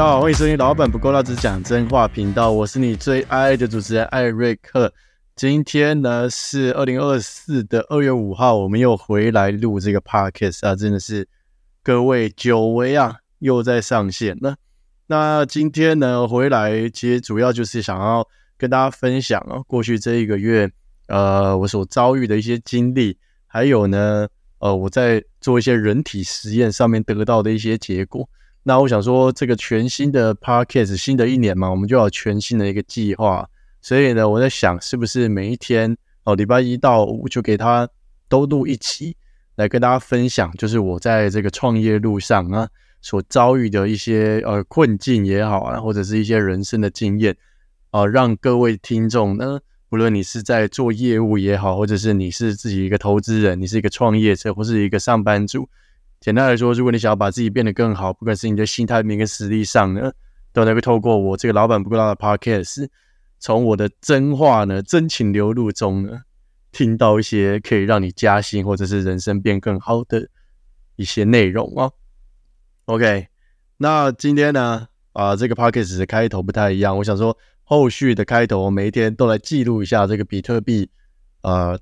大家好，欢迎收听《老板不够辣，只讲真话》频道，我是你最爱的主持人艾瑞克。今天呢是二零二四的二月五号，我们又回来录这个 podcast 啊，真的是各位久违啊，又在上线了。那今天呢回来，其实主要就是想要跟大家分享啊，过去这一个月，呃，我所遭遇的一些经历，还有呢，呃，我在做一些人体实验上面得到的一些结果。那我想说，这个全新的 podcast，新的一年嘛，我们就要全新的一个计划。所以呢，我在想，是不是每一天哦，礼拜一到五就给他都录一期，来跟大家分享，就是我在这个创业路上啊，所遭遇的一些呃困境也好啊，或者是一些人生的经验啊，让各位听众呢，无论你是在做业务也好，或者是你是自己一个投资人，你是一个创业者，或是一个上班族。简单来说，如果你想要把自己变得更好，不管是你的心态面跟实力上呢，都能够透过我这个老板不够大的 podcast，从我的真话呢、真情流露中呢，听到一些可以让你加薪或者是人生变更好的一些内容啊。OK，那今天呢，啊，这个 podcast 的开头不太一样，我想说后续的开头，每一天都来记录一下这个比特币，呃。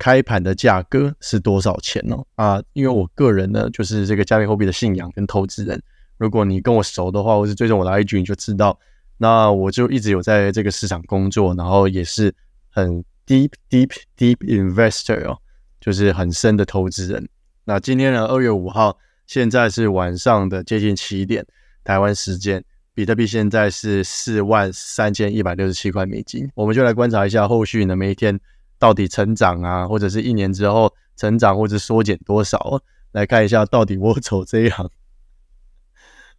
开盘的价格是多少钱呢？啊，因为我个人呢，就是这个加密货币的信仰跟投资人。如果你跟我熟的话，或是追踪我的 IG，你就知道，那我就一直有在这个市场工作，然后也是很 deep deep deep investor 哦，就是很深的投资人。那今天呢，二月五号，现在是晚上的接近七点，台湾时间，比特币现在是四万三千一百六十七块美金。我们就来观察一下后续呢，每一天。到底成长啊，或者是一年之后成长或者缩减多少？来看一下，到底我走这一行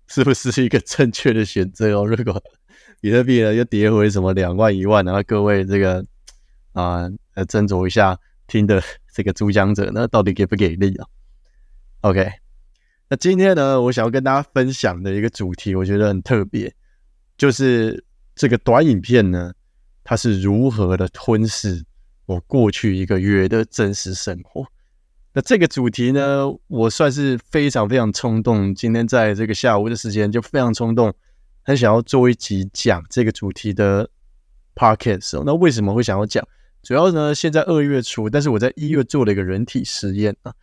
是不是一个正确的选择哦？如果比特币呢又跌回什么两万一万，然后各位这个啊，呃，斟酌一下听的这个主讲者呢，到底给不给力啊？OK，那今天呢，我想要跟大家分享的一个主题，我觉得很特别，就是这个短影片呢，它是如何的吞噬。我过去一个月的真实生活，那这个主题呢，我算是非常非常冲动。今天在这个下午的时间，就非常冲动，很想要做一集讲这个主题的 podcast。那为什么会想要讲？主要呢，现在二月初，但是我在一月做了一个人体实验啊。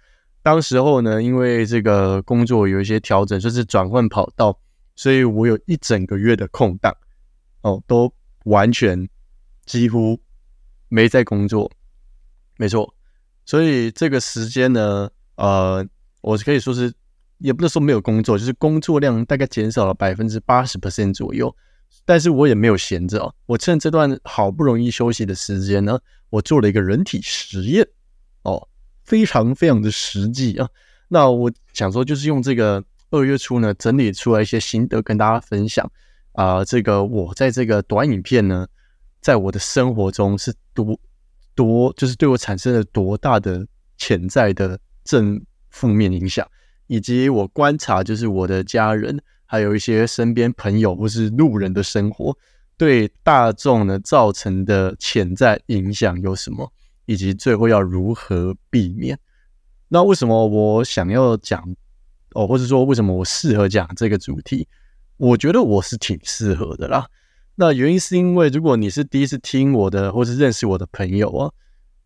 当时候呢，因为这个工作有一些调整，就是转换跑道，所以我有一整个月的空档哦，都完全几乎。没在工作，没错，所以这个时间呢，呃，我可以说是，也不能说没有工作，就是工作量大概减少了百分之八十 percent 左右。但是我也没有闲着啊，我趁这段好不容易休息的时间呢，我做了一个人体实验，哦，非常非常的实际啊。那我想说，就是用这个二月初呢，整理出来一些心得跟大家分享啊。这个我在这个短影片呢。在我的生活中是多多，就是对我产生了多大的潜在的正负面影响，以及我观察，就是我的家人，还有一些身边朋友或是路人的生活，对大众呢造成的潜在影响有什么，以及最后要如何避免？那为什么我想要讲哦，或者说为什么我适合讲这个主题？我觉得我是挺适合的啦。那原因是因为，如果你是第一次听我的，或是认识我的朋友啊，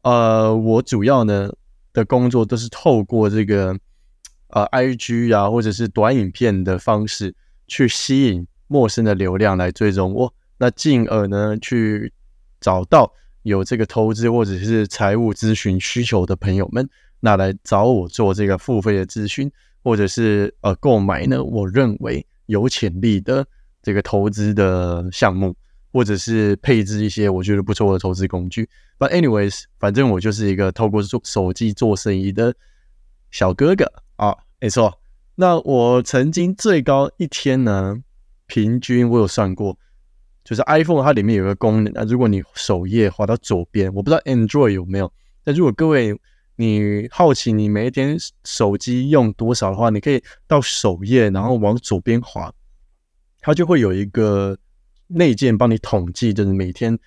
呃，我主要呢的工作都是透过这个呃 I G 啊，或者是短影片的方式去吸引陌生的流量来追踪我，那进而呢去找到有这个投资或者是财务咨询需求的朋友们，那来找我做这个付费的咨询，或者是呃购买呢，我认为有潜力的。这个投资的项目，或者是配置一些我觉得不错的投资工具。But anyways，反正我就是一个透过做手机做生意的小哥哥啊，没错。那我曾经最高一天呢，平均我有算过，就是 iPhone 它里面有个功能啊，如果你首页滑到左边，我不知道 Android 有没有。但如果各位你好奇你每一天手机用多少的话，你可以到首页，然后往左边滑。它就会有一个内建帮你统计，就是每天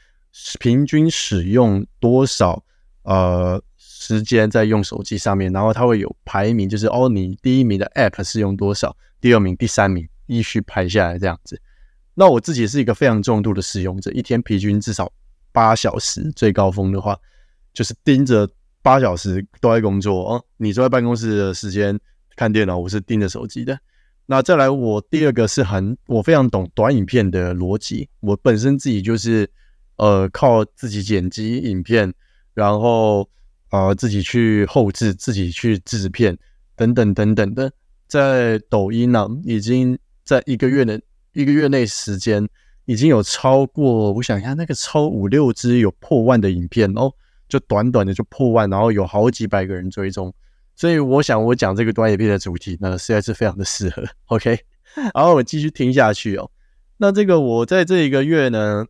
平均使用多少呃时间在用手机上面，然后它会有排名，就是哦，你第一名的 App 是用多少，第二名、第三名依序排下来这样子。那我自己是一个非常重度的使用者，一天平均至少八小时，最高峰的话就是盯着八小时都在工作哦。你坐在办公室的时间看电脑，我是盯着手机的。那再来，我第二个是很我非常懂短影片的逻辑，我本身自己就是呃靠自己剪辑影片，然后啊自己去后置，自己去制片等等等等的，在抖音呢已经在一个月的。一个月内时间已经有超过，我想一下，那个超五六支有破万的影片哦，就短短的就破万，然后有好几百个人追踪，所以我想我讲这个短影片的主题呢，实在是非常的适合。OK，然后我继续听下去哦。那这个我在这一个月呢，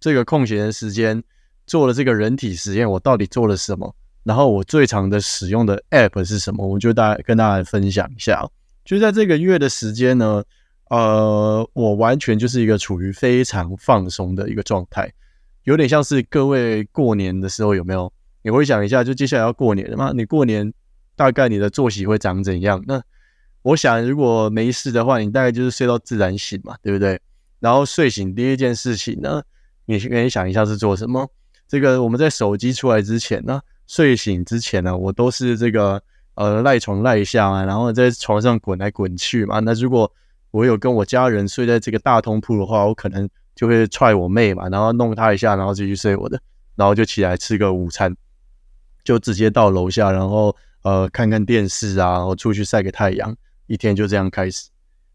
这个空闲的时间做了这个人体实验，我到底做了什么？然后我最长的使用的 App 是什么？我就大跟大家分享一下。就在这个月的时间呢。呃，我完全就是一个处于非常放松的一个状态，有点像是各位过年的时候有没有？你回想一下，就接下来要过年了嘛？你过年大概你的作息会长怎样？那我想，如果没事的话，你大概就是睡到自然醒嘛，对不对？然后睡醒第一件事情呢，你可以想一下是做什么？这个我们在手机出来之前呢，睡醒之前呢，我都是这个呃赖床赖下嘛，然后在床上滚来滚去嘛。那如果我有跟我家人睡在这个大通铺的话，我可能就会踹我妹嘛，然后弄她一下，然后继续睡我的，然后就起来吃个午餐，就直接到楼下，然后呃看看电视啊，然后出去晒个太阳，一天就这样开始。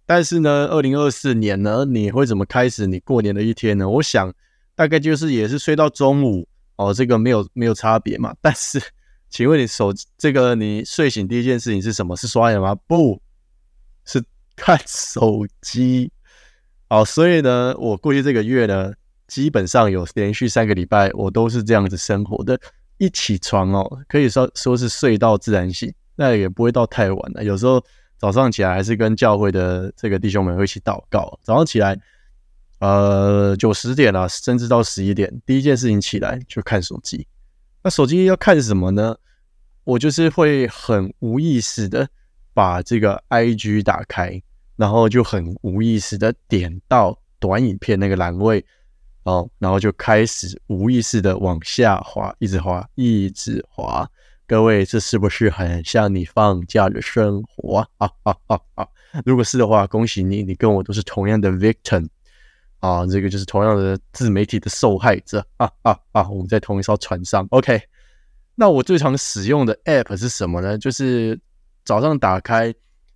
但是呢，二零二四年呢，你会怎么开始你过年的一天呢？我想大概就是也是睡到中午哦，这个没有没有差别嘛。但是，请问你手这个你睡醒第一件事情是什么？是刷牙吗？不是。看手机，哦，所以呢，我过去这个月呢，基本上有连续三个礼拜，我都是这样子生活的。一起床哦，可以说说是睡到自然醒，那也不会到太晚了。有时候早上起来还是跟教会的这个弟兄们会一起祷告。早上起来，呃，九十点了，甚至到十一点，第一件事情起来就看手机。那手机要看什么呢？我就是会很无意识的。把这个 I G 打开，然后就很无意识的点到短影片那个栏位哦，然后就开始无意识的往下滑，一直滑，一直滑。各位，这是不是很像你放假的生活啊？啊啊啊！如果是的话，恭喜你，你跟我都是同样的 victim 啊，这个就是同样的自媒体的受害者啊啊啊！我们在同一艘船上，OK。那我最常使用的 app 是什么呢？就是。早上打开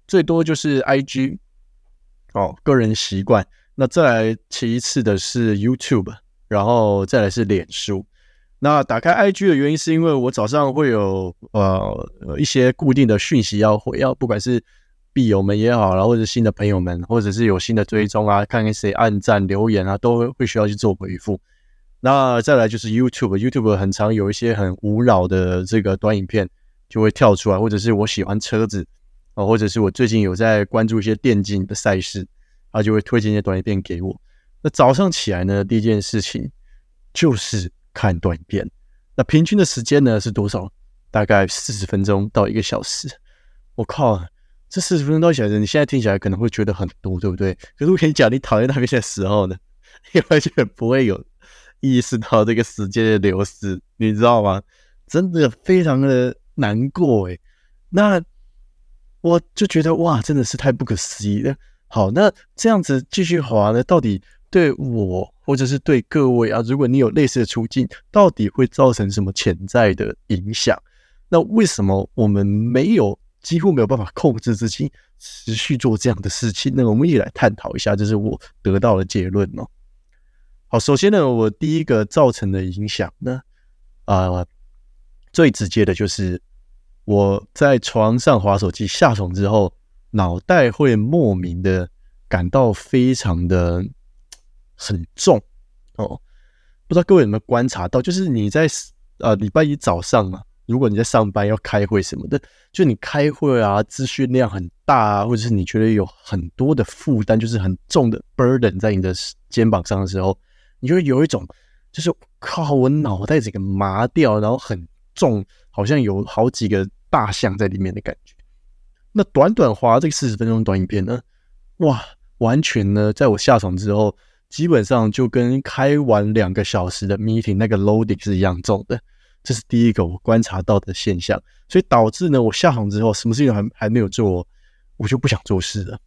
最多就是 I G 哦，个人习惯。那再来其次的是 YouTube，然后再来是脸书。那打开 I G 的原因是因为我早上会有呃一些固定的讯息要回，要不管是币友们也好，然后或者新的朋友们，或者是有新的追踪啊，看看谁按赞留言啊，都会需要去做回复。那再来就是 YouTube，YouTube 很常有一些很无脑的这个短影片。就会跳出来，或者是我喜欢车子啊，或者是我最近有在关注一些电竞的赛事，他就会推荐一些短片给我。那早上起来呢，第一件事情就是看短片。那平均的时间呢是多少？大概四十分钟到一个小时。我靠，这四十分钟到一个小时，你现在听起来可能会觉得很多，对不对？可是我跟你讲，你讨厌那边的时候呢，你完全不会有意识到这个时间的流失，你知道吗？真的非常的。难过诶，那我就觉得哇，真的是太不可思议了。好，那这样子继续滑呢，到底对我或者是对各位啊，如果你有类似的处境，到底会造成什么潜在的影响？那为什么我们没有几乎没有办法控制自己持续做这样的事情？那我们一起来探讨一下，这是我得到的结论哦。好，首先呢，我第一个造成的影响呢，啊。最直接的就是我在床上划手机，下床之后，脑袋会莫名的感到非常的很重哦。不知道各位有没有观察到，就是你在呃礼拜一早上啊，如果你在上班要开会什么的，就你开会啊，资讯量很大啊，或者是你觉得有很多的负担，就是很重的 burden 在你的肩膀上的时候，你就会有一种就是靠我脑袋整个麻掉，然后很。重好像有好几个大象在里面的感觉。那短短滑这个四十分钟短影片呢？哇，完全呢，在我下床之后，基本上就跟开完两个小时的 meeting 那个 loading 是一样重的。这是第一个我观察到的现象，所以导致呢，我下床之后，什么事情还还没有做，我就不想做事了，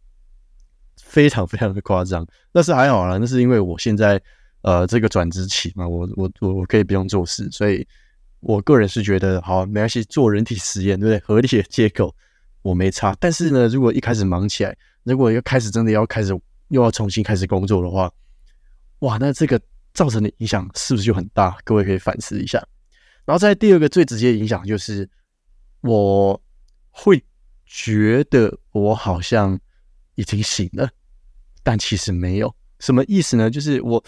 非常非常的夸张。但是还好啦，那是因为我现在呃这个转职期嘛，我我我我可以不用做事，所以我个人是觉得好没关系，做人体实验对不对？合理的借口我没差。但是呢，如果一开始忙起来，如果要开始真的要开始又要重新开始工作的话，哇，那这个造成的影响是不是就很大？各位可以反思一下。然后在第二个最直接的影响就是，我会觉得我好像已经醒了，但其实没有。什么意思呢？就是我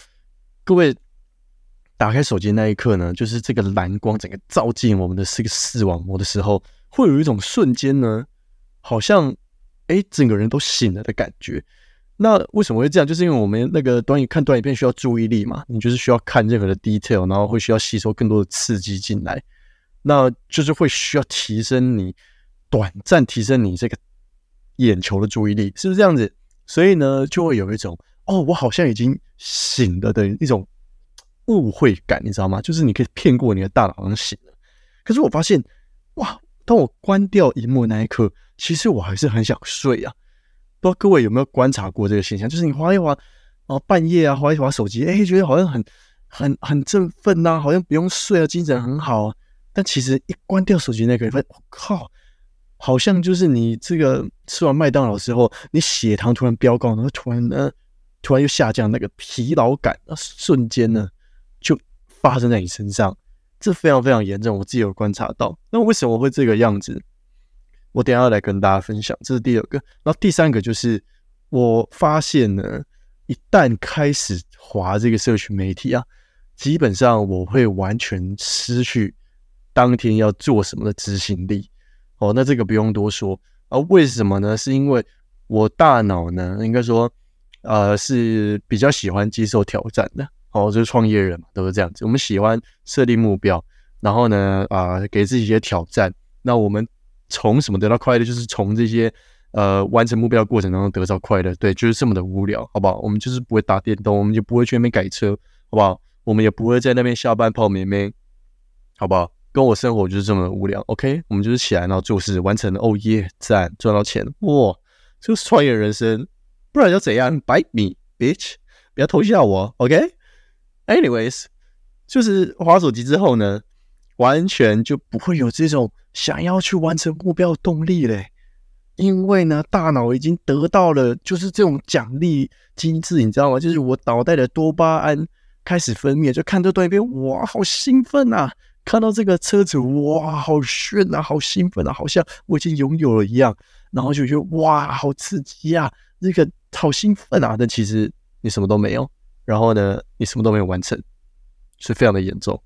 各位打开手机那一刻呢，就是这个蓝光整个照进我们的这个视网膜的时候，会有一种瞬间呢，好像哎整个人都醒了的感觉。那为什么会这样？就是因为我们那个短影看短影片需要注意力嘛，你就是需要看任何的 detail，然后会需要吸收更多的刺激进来，那就是会需要提升你短暂提升你这个眼球的注意力，是不是这样子？所以呢，就会有一种哦，我好像已经醒了的一种误会感，你知道吗？就是你可以骗过你的大脑，好像醒了。可是我发现，哇，当我关掉荧幕那一刻，其实我还是很想睡啊。不知道各位有没有观察过这个现象？就是你划一划，哦，半夜啊，划一划手机，哎，觉得好像很、很、很振奋呐，好像不用睡啊，精神很好啊。但其实一关掉手机那个，发现我靠，好像就是你这个吃完麦当劳之后，你血糖突然飙高，然后突然呢，突然又下降，那个疲劳感啊，瞬间呢就发生在你身上，这非常非常严重，我自己有观察到。那为什么会这个样子？我等下要来跟大家分享，这是第二个。然后第三个就是，我发现呢，一旦开始滑这个社群媒体啊，基本上我会完全失去当天要做什么的执行力。哦，那这个不用多说啊。为什么呢？是因为我大脑呢，应该说，呃，是比较喜欢接受挑战的。哦，就是创业人嘛，都是这样子。我们喜欢设立目标，然后呢，啊，给自己一些挑战。那我们。从什么得到快乐，就是从这些呃完成目标过程当中得到快乐。对，就是这么的无聊，好不好？我们就是不会打电动，我们就不会去那边改车，好不好？我们也不会在那边下班泡绵绵，好不好？跟我生活就是这么的无聊。OK，我们就是起来然后做事，完成了。哦耶，赞，赚到钱，哇，就是创业人生。不然要怎样？Bite me, bitch！不要偷笑我，OK。Anyways，就是滑手机之后呢，完全就不会有这种。想要去完成目标的动力嘞，因为呢，大脑已经得到了就是这种奖励机制，你知道吗？就是我脑袋的多巴胺开始分泌，就看这段片，哇，好兴奋啊！看到这个车子，哇，好炫啊，好兴奋啊，好像我已经拥有了一样，然后就觉得哇，好刺激啊，这个好兴奋啊！但其实你什么都没有，然后呢，你什么都没有完成，是非常的严重。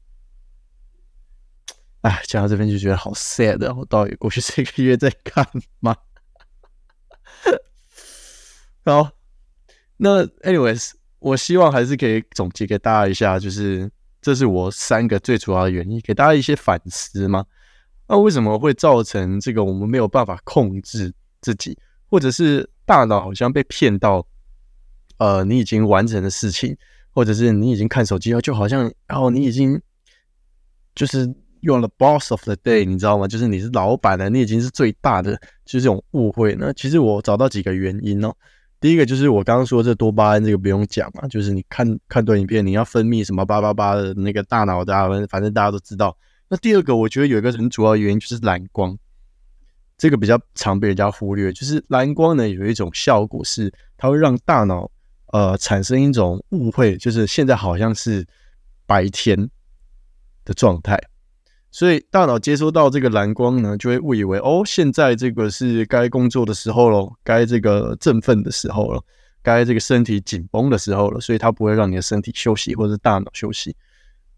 哎，讲到这边就觉得好 sad，我到底过去这个月在干嘛？好，那 anyways，我希望还是可以总结给大家一下，就是这是我三个最主要的原因，给大家一些反思嘛。那为什么会造成这个我们没有办法控制自己，或者是大脑好像被骗到？呃，你已经完成的事情，或者是你已经看手机了，就好像哦，你已经就是。用了 boss of the day，你知道吗？就是你是老板了，你已经是最大的，就是这种误会呢。其实我找到几个原因哦。第一个就是我刚刚说这多巴胺，这个不用讲嘛，就是你看看短影片，你要分泌什么八八八的那个大脑的，反正大家都知道。那第二个，我觉得有一个很主要原因就是蓝光，这个比较常被人家忽略。就是蓝光呢有一种效果是，它会让大脑呃产生一种误会，就是现在好像是白天的状态。所以大脑接收到这个蓝光呢，就会误以为哦，现在这个是该工作的时候了，该这个振奋的时候了，该这个身体紧绷的时候了，所以它不会让你的身体休息或者大脑休息，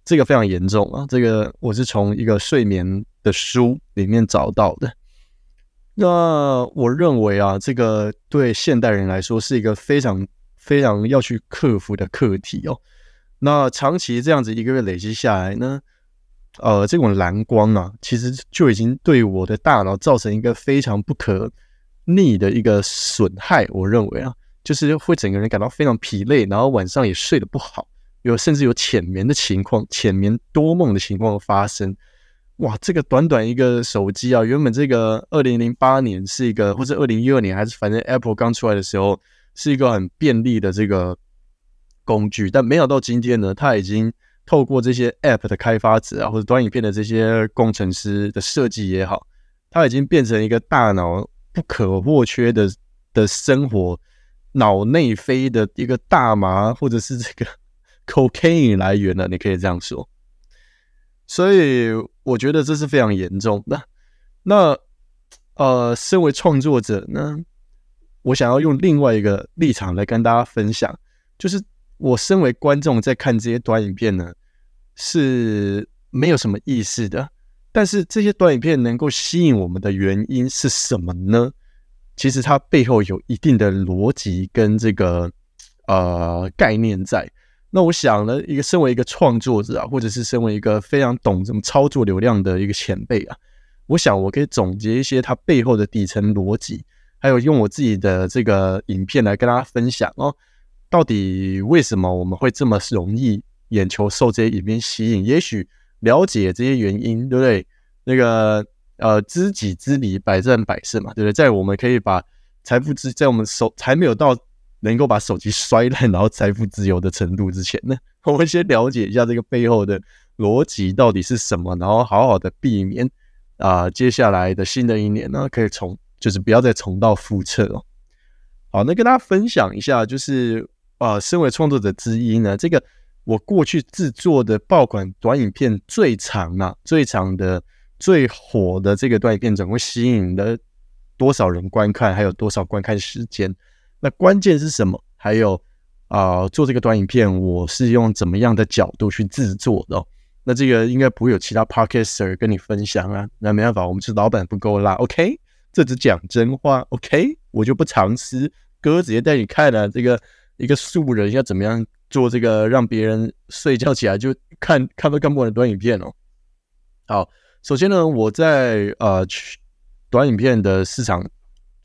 这个非常严重啊！这个我是从一个睡眠的书里面找到的。那我认为啊，这个对现代人来说是一个非常非常要去克服的课题哦。那长期这样子一个月累积下来呢？呃，这种蓝光啊，其实就已经对我的大脑造成一个非常不可逆的一个损害。我认为啊，就是会整个人感到非常疲累，然后晚上也睡得不好，有甚至有浅眠的情况、浅眠多梦的情况发生。哇，这个短短一个手机啊，原本这个二零零八年是一个，或者二零一二年还是反正 Apple 刚出来的时候，是一个很便利的这个工具，但没想到今天呢，它已经透过这些 App 的开发者啊，或者短影片的这些工程师的设计也好，它已经变成一个大脑不可或缺的的生活。脑内飞的一个大麻，或者是这个 cocaine 来源了，你可以这样说。所以我觉得这是非常严重的。那呃，身为创作者呢，我想要用另外一个立场来跟大家分享，就是我身为观众在看这些短影片呢，是没有什么意思的。但是这些短影片能够吸引我们的原因是什么呢？其实它背后有一定的逻辑跟这个呃概念在。那我想呢，一个身为一个创作者啊，或者是身为一个非常懂怎么操作流量的一个前辈啊，我想我可以总结一些它背后的底层逻辑，还有用我自己的这个影片来跟大家分享哦。到底为什么我们会这么容易眼球受这些影片吸引？也许了解这些原因，对不对？那个。呃，知己知彼，百战百胜嘛，对不对？在我们可以把财富自在我们手还没有到能够把手机摔烂，然后财富自由的程度之前呢，我们先了解一下这个背后的逻辑到底是什么，然后好好的避免啊，接下来的新的一年呢，可以从就是不要再重蹈覆辙哦。好，那跟大家分享一下，就是啊，身为创作者之一呢，这个我过去制作的爆款短影片最长啊，最长的。最火的这个短影片总共吸引了多少人观看？还有多少观看时间？那关键是什么？还有啊，做这个短影片，我是用怎么样的角度去制作的？那这个应该不会有其他 podcaster 跟你分享啊。那没办法，我们是老板不够辣。OK，这只讲真话。OK，我就不藏私，哥直接带你看了这个一个素人要怎么样做这个让别人睡觉起来就看看都看不完的短影片哦。好。首先呢，我在呃去短影片的市场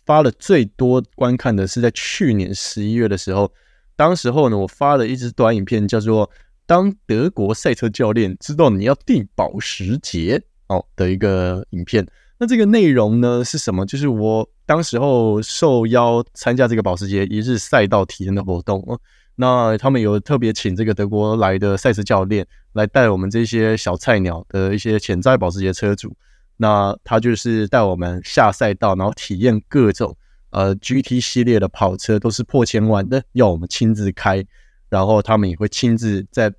发了最多观看的是在去年十一月的时候，当时候呢，我发了一支短影片，叫做《当德国赛车教练知道你要订保时捷》哦的一个影片。那这个内容呢是什么？就是我当时候受邀参加这个保时捷一日赛道体验的活动哦。那他们有特别请这个德国来的赛车教练来带我们这些小菜鸟的一些潜在保时捷车主。那他就是带我们下赛道，然后体验各种呃 GT 系列的跑车，都是破千万的，要我们亲自开。然后他们也会亲自在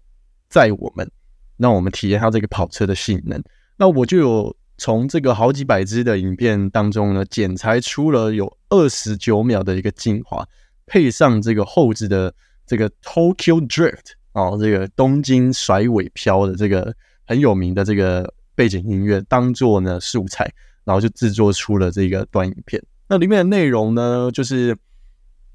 载我们，让我们体验他这个跑车的性能。那我就有从这个好几百支的影片当中呢，剪裁出了有二十九秒的一个精华，配上这个后置的。这个 Tokyo Drift 哦，这个东京甩尾飘的这个很有名的这个背景音乐，当做呢素材，然后就制作出了这个短影片。那里面的内容呢，就是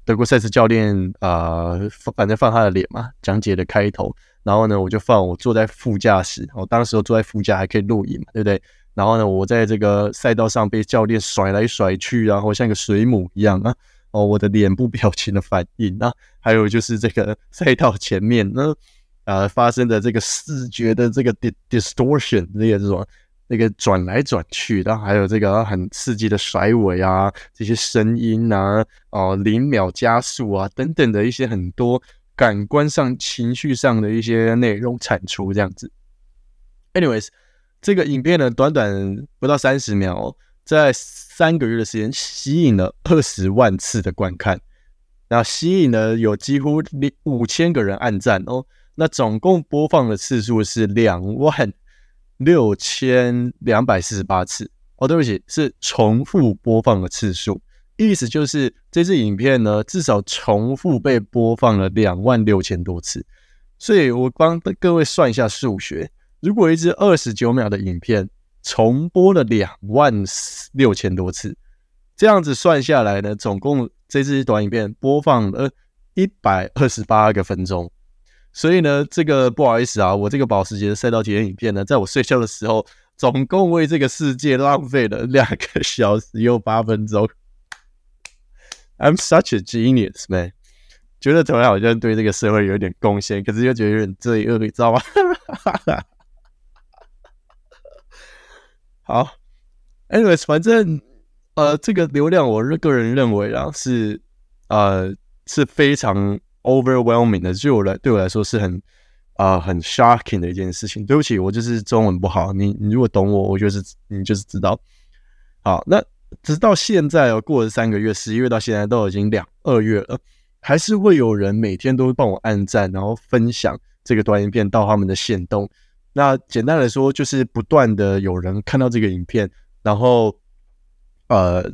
德国赛车教练啊，反正放他的脸嘛，讲解的开头。然后呢，我就放我坐在副驾驶，我当时坐在副驾还可以录影嘛，对不对？然后呢，我在这个赛道上被教练甩来甩去，然后像个水母一样啊。哦，我的脸部表情的反应啊，还有就是这个赛道前面呢，呃，发生的这个视觉的这个 distortion，这个这种那个转来转去，然后还有这个很刺激的甩尾啊，这些声音啊，哦，零秒加速啊，等等的一些很多感官上、情绪上的一些内容产出这样子。Anyways，这个影片呢，短短不到三十秒。在三个月的时间，吸引了二十万次的观看，那吸引了有几乎五千个人按赞哦。那总共播放的次数是两万六千两百四十八次哦。对不起，是重复播放的次数，意思就是这支影片呢，至少重复被播放了两万六千多次。所以我帮各位算一下数学，如果一支二十九秒的影片。重播了两万六千多次，这样子算下来呢，总共这支短影片播放了一百二十八个分钟。所以呢，这个不好意思啊，我这个保时捷的赛道体验影片呢，在我睡觉的时候，总共为这个世界浪费了两个小时又八分钟。I'm such a genius, man！觉得突然好像对这个社会有点贡献，可是又觉得有点罪恶，你知道吗？好，anyways，反正呃，这个流量，我个人认为啊，是呃是非常 overwhelming 的，对我来对我来说是很啊很 shocking 的一件事情。对不起，我就是中文不好，你你如果懂我，我就是你就是知道。好，那直到现在哦，过了三个月，十一月到现在都已经两二月了，还是会有人每天都帮我按赞，然后分享这个短影片到他们的线动。那简单来说，就是不断的有人看到这个影片，然后呃，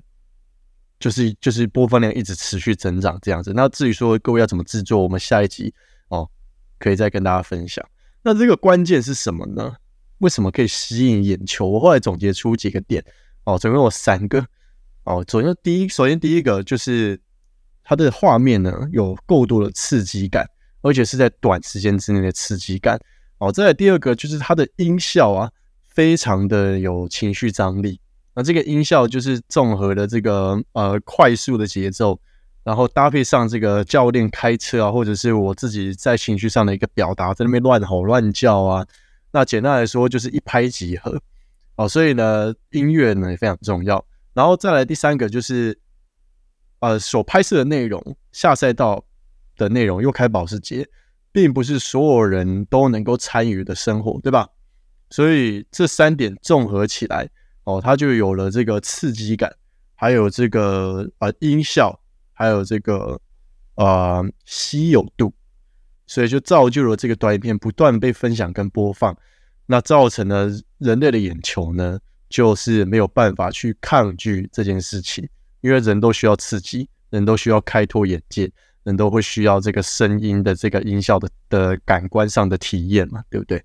就是就是播放量一直持续增长这样子。那至于说各位要怎么制作，我们下一集哦可以再跟大家分享。那这个关键是什么呢？为什么可以吸引眼球？我后来总结出几个点哦，总共有三个哦。首先第一，首先第一个就是它的画面呢有够多的刺激感，而且是在短时间之内的刺激感。哦，再来第二个就是它的音效啊，非常的有情绪张力。那这个音效就是综合的这个呃快速的节奏，然后搭配上这个教练开车啊，或者是我自己在情绪上的一个表达，在那边乱吼乱叫啊。那简单来说就是一拍即合。哦，所以呢，音乐呢也非常重要。然后再来第三个就是呃所拍摄的内容，下赛道的内容又开保时捷。并不是所有人都能够参与的生活，对吧？所以这三点综合起来，哦，它就有了这个刺激感，还有这个呃音效，还有这个呃稀有度，所以就造就了这个短影片不断被分享跟播放，那造成了人类的眼球呢，就是没有办法去抗拒这件事情，因为人都需要刺激，人都需要开拓眼界。人都会需要这个声音的这个音效的的感官上的体验嘛，对不对？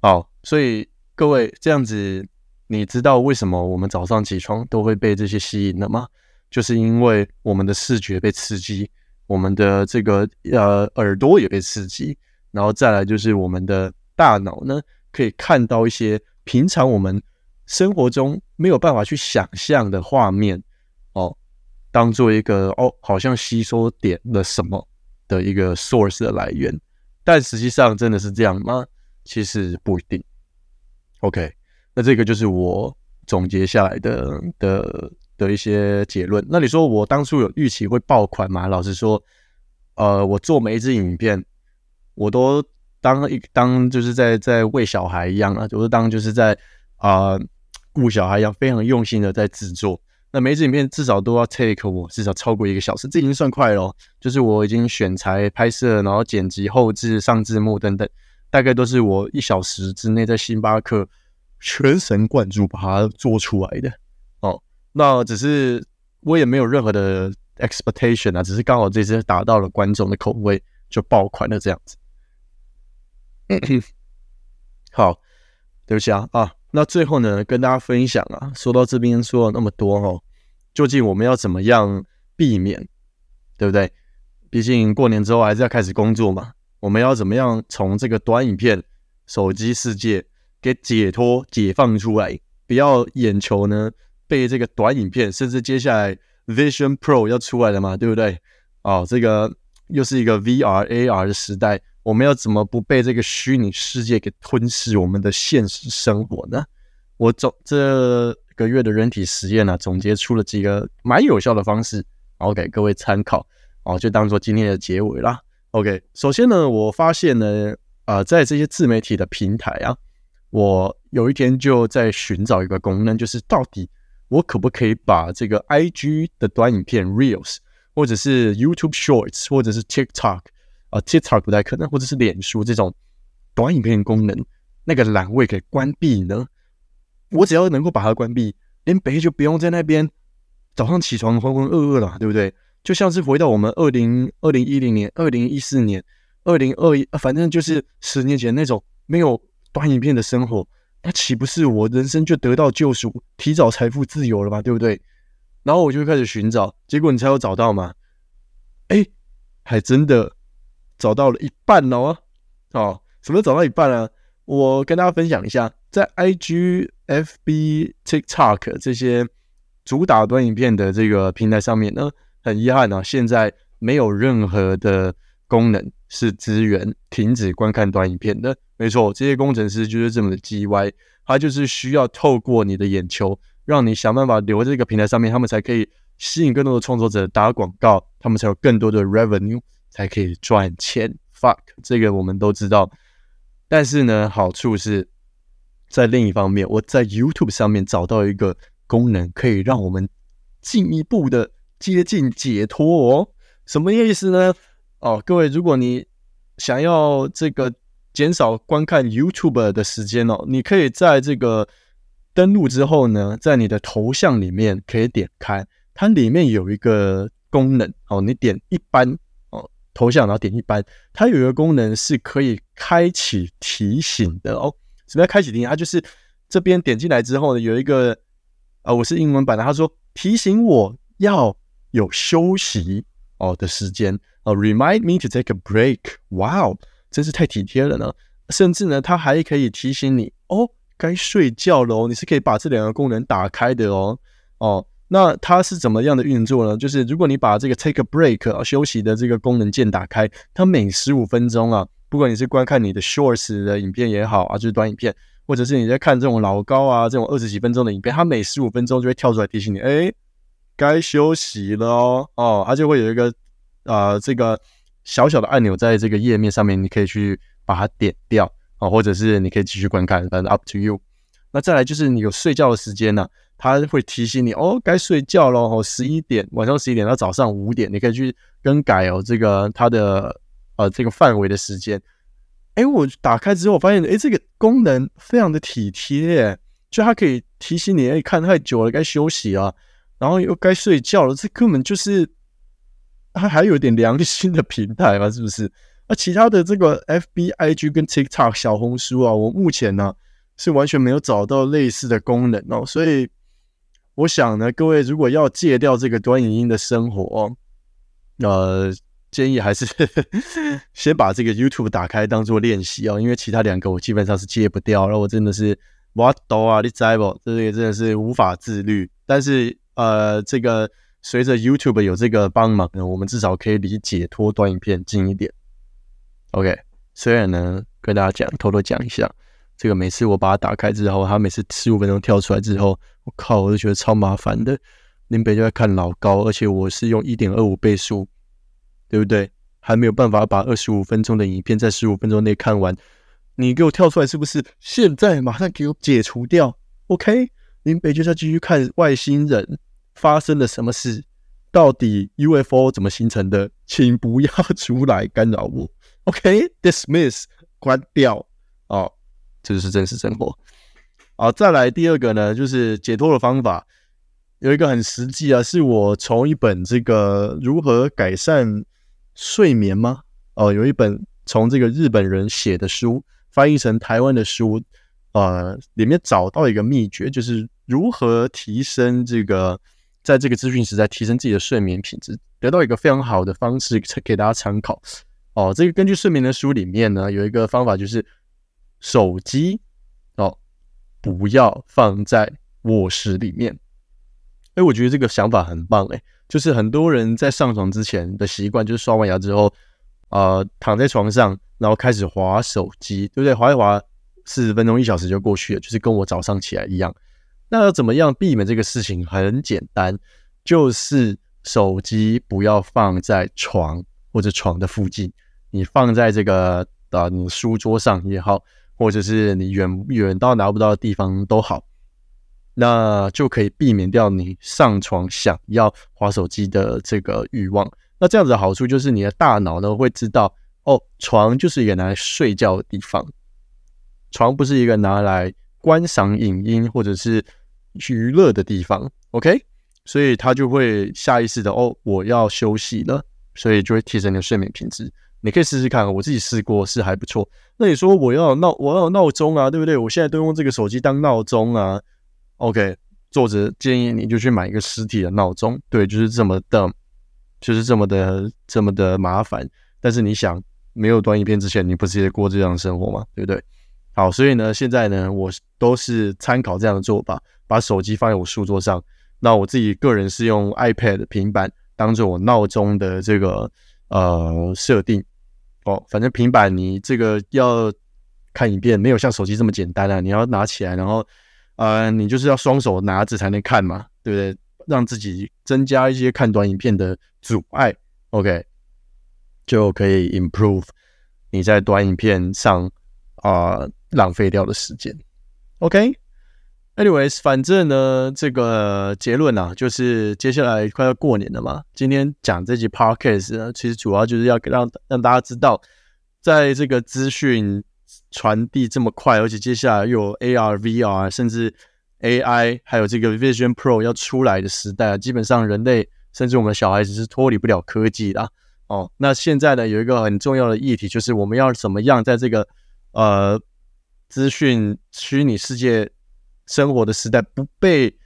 好，所以各位这样子，你知道为什么我们早上起床都会被这些吸引了吗？就是因为我们的视觉被刺激，我们的这个呃耳朵也被刺激，然后再来就是我们的大脑呢，可以看到一些平常我们生活中没有办法去想象的画面。当做一个哦，好像吸收点了什么的一个 source 的来源，但实际上真的是这样吗？其实不一定。OK，那这个就是我总结下来的的的一些结论。那你说我当初有预期会爆款吗？老实说，呃，我做每一支影片，我都当一当就是在在喂小孩一样啊，就是当就是在啊顾小孩一样，非常用心的在制作。那每支影片至少都要 take 我至少超过一个小时，这已经算快了。就是我已经选材、拍摄，然后剪辑、后置、上字幕等等，大概都是我一小时之内在星巴克全神贯注把它做出来的。哦，那只是我也没有任何的 expectation 啊，只是刚好这次达到了观众的口味，就爆款了这样子。好，对不起啊啊。那最后呢，跟大家分享啊，说到这边说了那么多哦，究竟我们要怎么样避免，对不对？毕竟过年之后还是要开始工作嘛，我们要怎么样从这个短影片手机世界给解脱、解放出来？不要眼球呢被这个短影片，甚至接下来 Vision Pro 要出来了嘛，对不对？哦，这个又是一个 VR AR 的时代。我们要怎么不被这个虚拟世界给吞噬我们的现实生活呢？我总这个月的人体实验呢，总结出了几个蛮有效的方式，然后给各位参考，哦，就当做今天的结尾啦。OK，首先呢，我发现呢，啊，在这些自媒体的平台啊，我有一天就在寻找一个功能，就是到底我可不可以把这个 IG 的短影片 Reels，或者是 YouTube Shorts，或者是 TikTok。啊，TikTok 不太可能，或者是脸书这种短影片功能，那个栏位给关闭呢？我只要能够把它关闭，连北就不用在那边早上起床浑浑噩噩了，对不对？就像是回到我们二零二零一零年、二零一四年、二零二一，反正就是十年前那种没有短影片的生活，那岂不是我人生就得到救赎，提早财富自由了吗？对不对？然后我就开始寻找，结果你才有找到吗？哎，还真的。找到了一半哦，哦，什么找到一半呢？我跟大家分享一下，在 IG、FB、TikTok 这些主打短影片的这个平台上面呢，很遗憾啊，现在没有任何的功能是支援停止观看短影片的。没错，这些工程师就是这么的 G 歪，他就是需要透过你的眼球，让你想办法留在这个平台上面，他们才可以吸引更多的创作者打广告，他们才有更多的 revenue，才可以赚钱。Fuck，这个我们都知道。但是呢，好处是在另一方面，我在 YouTube 上面找到一个功能，可以让我们进一步的接近解脱哦。什么意思呢？哦，各位，如果你想要这个。减少观看 YouTube 的时间哦，你可以在这个登录之后呢，在你的头像里面可以点开，它里面有一个功能哦，你点一般头像，然后点一般，它有一个功能是可以开启提醒的哦。什么叫开启提醒？它就是这边点进来之后呢，有一个啊，我是英文版的，他说提醒我要有休息哦的时间哦，Remind me to take a break。Wow！真是太体贴了呢，甚至呢，它还可以提醒你哦，该睡觉了哦。你是可以把这两个功能打开的哦。哦，那它是怎么样的运作呢？就是如果你把这个 take a break 啊休息的这个功能键打开，它每十五分钟啊，不管你是观看你的 shorts 的影片也好啊，就是短影片，或者是你在看这种老高啊这种二十几分钟的影片，它每十五分钟就会跳出来提醒你，哎，该休息了哦。哦，它就会有一个啊这个。小小的按钮在这个页面上面，你可以去把它点掉啊，或者是你可以继续观看，反正 up to you。那再来就是你有睡觉的时间呢，它会提醒你哦，该睡觉喽，哦，十一点，晚上十一点到早上五点，你可以去更改哦，这个它的呃这个范围的时间。哎，我打开之后发现，哎，这个功能非常的体贴，就它可以提醒你，哎，看太久了，该休息啊，然后又该睡觉了，这根本就是。它还有点良心的平台嘛，是不是？那其他的这个 F B I G 跟 TikTok 小红书啊，我目前呢是完全没有找到类似的功能哦。所以我想呢，各位如果要戒掉这个短影音的生活，呃，建议还是 先把这个 YouTube 打开当做练习哦，因为其他两个我基本上是戒不掉，然后我真的是 What do 啊，你知不？这个真的是无法自律。但是呃，这个。随着 YouTube 有这个帮忙呢，我们至少可以离解脱短影片近一点。OK，虽然呢，跟大家讲，偷偷讲一下，这个每次我把它打开之后，它每次十五分钟跳出来之后，我靠，我就觉得超麻烦的。林北就在看老高，而且我是用一点二五倍速，对不对？还没有办法把二十五分钟的影片在十五分钟内看完。你给我跳出来是不是？现在马上给我解除掉。OK，林北就在继续看外星人。发生了什么事？到底 UFO 怎么形成的？请不要出来干扰我。OK，dismiss，关掉。哦，这就是真实生活。好，再来第二个呢，就是解脱的方法。有一个很实际啊，是我从一本这个如何改善睡眠吗？哦，有一本从这个日本人写的书翻译成台湾的书，呃，里面找到一个秘诀，就是如何提升这个。在这个资讯时代，提升自己的睡眠品质，得到一个非常好的方式，给大家参考。哦，这个根据睡眠的书里面呢，有一个方法，就是手机哦，不要放在卧室里面。哎，我觉得这个想法很棒哎，就是很多人在上床之前的习惯，就是刷完牙之后，呃，躺在床上，然后开始划手机，对不对？划一划，四十分钟、一小时就过去了，就是跟我早上起来一样。那要怎么样避免这个事情？很简单，就是手机不要放在床或者床的附近，你放在这个啊，你书桌上也好，或者是你远远到拿不到的地方都好，那就可以避免掉你上床想要划手机的这个欲望。那这样子的好处就是你的大脑呢会知道，哦，床就是一个拿来睡觉的地方，床不是一个拿来。观赏影音或者是娱乐的地方，OK，所以他就会下意识的哦，我要休息了，所以就会提升你的睡眠品质。你可以试试看，我自己试过是还不错。那你说我要闹，我要闹钟啊，对不对？我现在都用这个手机当闹钟啊，OK。作者建议你就去买一个实体的闹钟，对，就是这么的，就是这么的，这么的麻烦。但是你想，没有短影片之前，你不是也过这样的生活吗？对不对？好，所以呢，现在呢，我都是参考这样的做法，把手机放在我书桌上。那我自己个人是用 iPad 平板当做我闹钟的这个呃设定哦。反正平板你这个要看影片，没有像手机这么简单啊，你要拿起来，然后呃，你就是要双手拿着才能看嘛，对不对？让自己增加一些看短影片的阻碍，OK，就可以 improve 你在短影片上啊浪费掉的时间，OK。Anyways，反正呢，这个结论啊，就是接下来快要过年了嘛。今天讲这集 Podcast 呢，其实主要就是要让让大家知道，在这个资讯传递这么快，而且接下来又有 AR、VR，甚至 AI，还有这个 Vision Pro 要出来的时代啊，基本上人类甚至我们小孩子是脱离不了科技的哦。那现在呢，有一个很重要的议题，就是我们要怎么样在这个呃资讯虚拟世界。生活的时代不被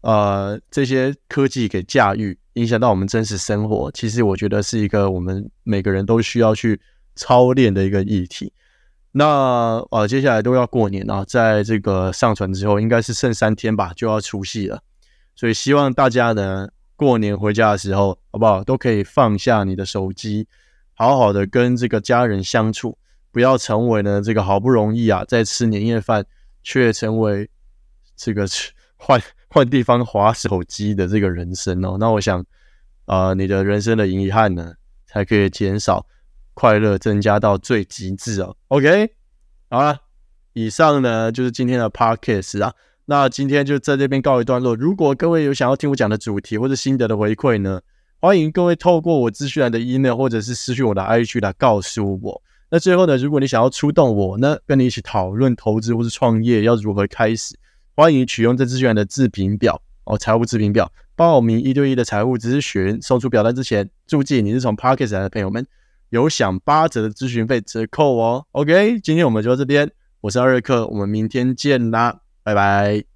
呃这些科技给驾驭，影响到我们真实生活。其实我觉得是一个我们每个人都需要去操练的一个议题。那呃接下来都要过年了，在这个上传之后，应该是剩三天吧，就要除夕了。所以希望大家呢过年回家的时候，好不好，都可以放下你的手机，好好的跟这个家人相处，不要成为呢这个好不容易啊在吃年夜饭，却成为。这个 换换地方划手机的这个人生哦，那我想，啊，你的人生的遗憾呢，才可以减少，快乐增加到最极致哦。OK，好了，以上呢就是今天的 Podcast 啊。那今天就在这边告一段落。如果各位有想要听我讲的主题或者心得的回馈呢，欢迎各位透过我资讯栏的 email 或者是私讯我的 IG 来告诉我。那最后呢，如果你想要出动我呢，跟你一起讨论投资或是创业要如何开始。欢迎取用这资源的自评表哦，财务自评表报名一对一的财务咨询，送出表单之前，注记你是从 Parkes 来的朋友们，有享八折的咨询费折扣哦。OK，今天我们就到这边，我是二瑞克，我们明天见啦，拜拜。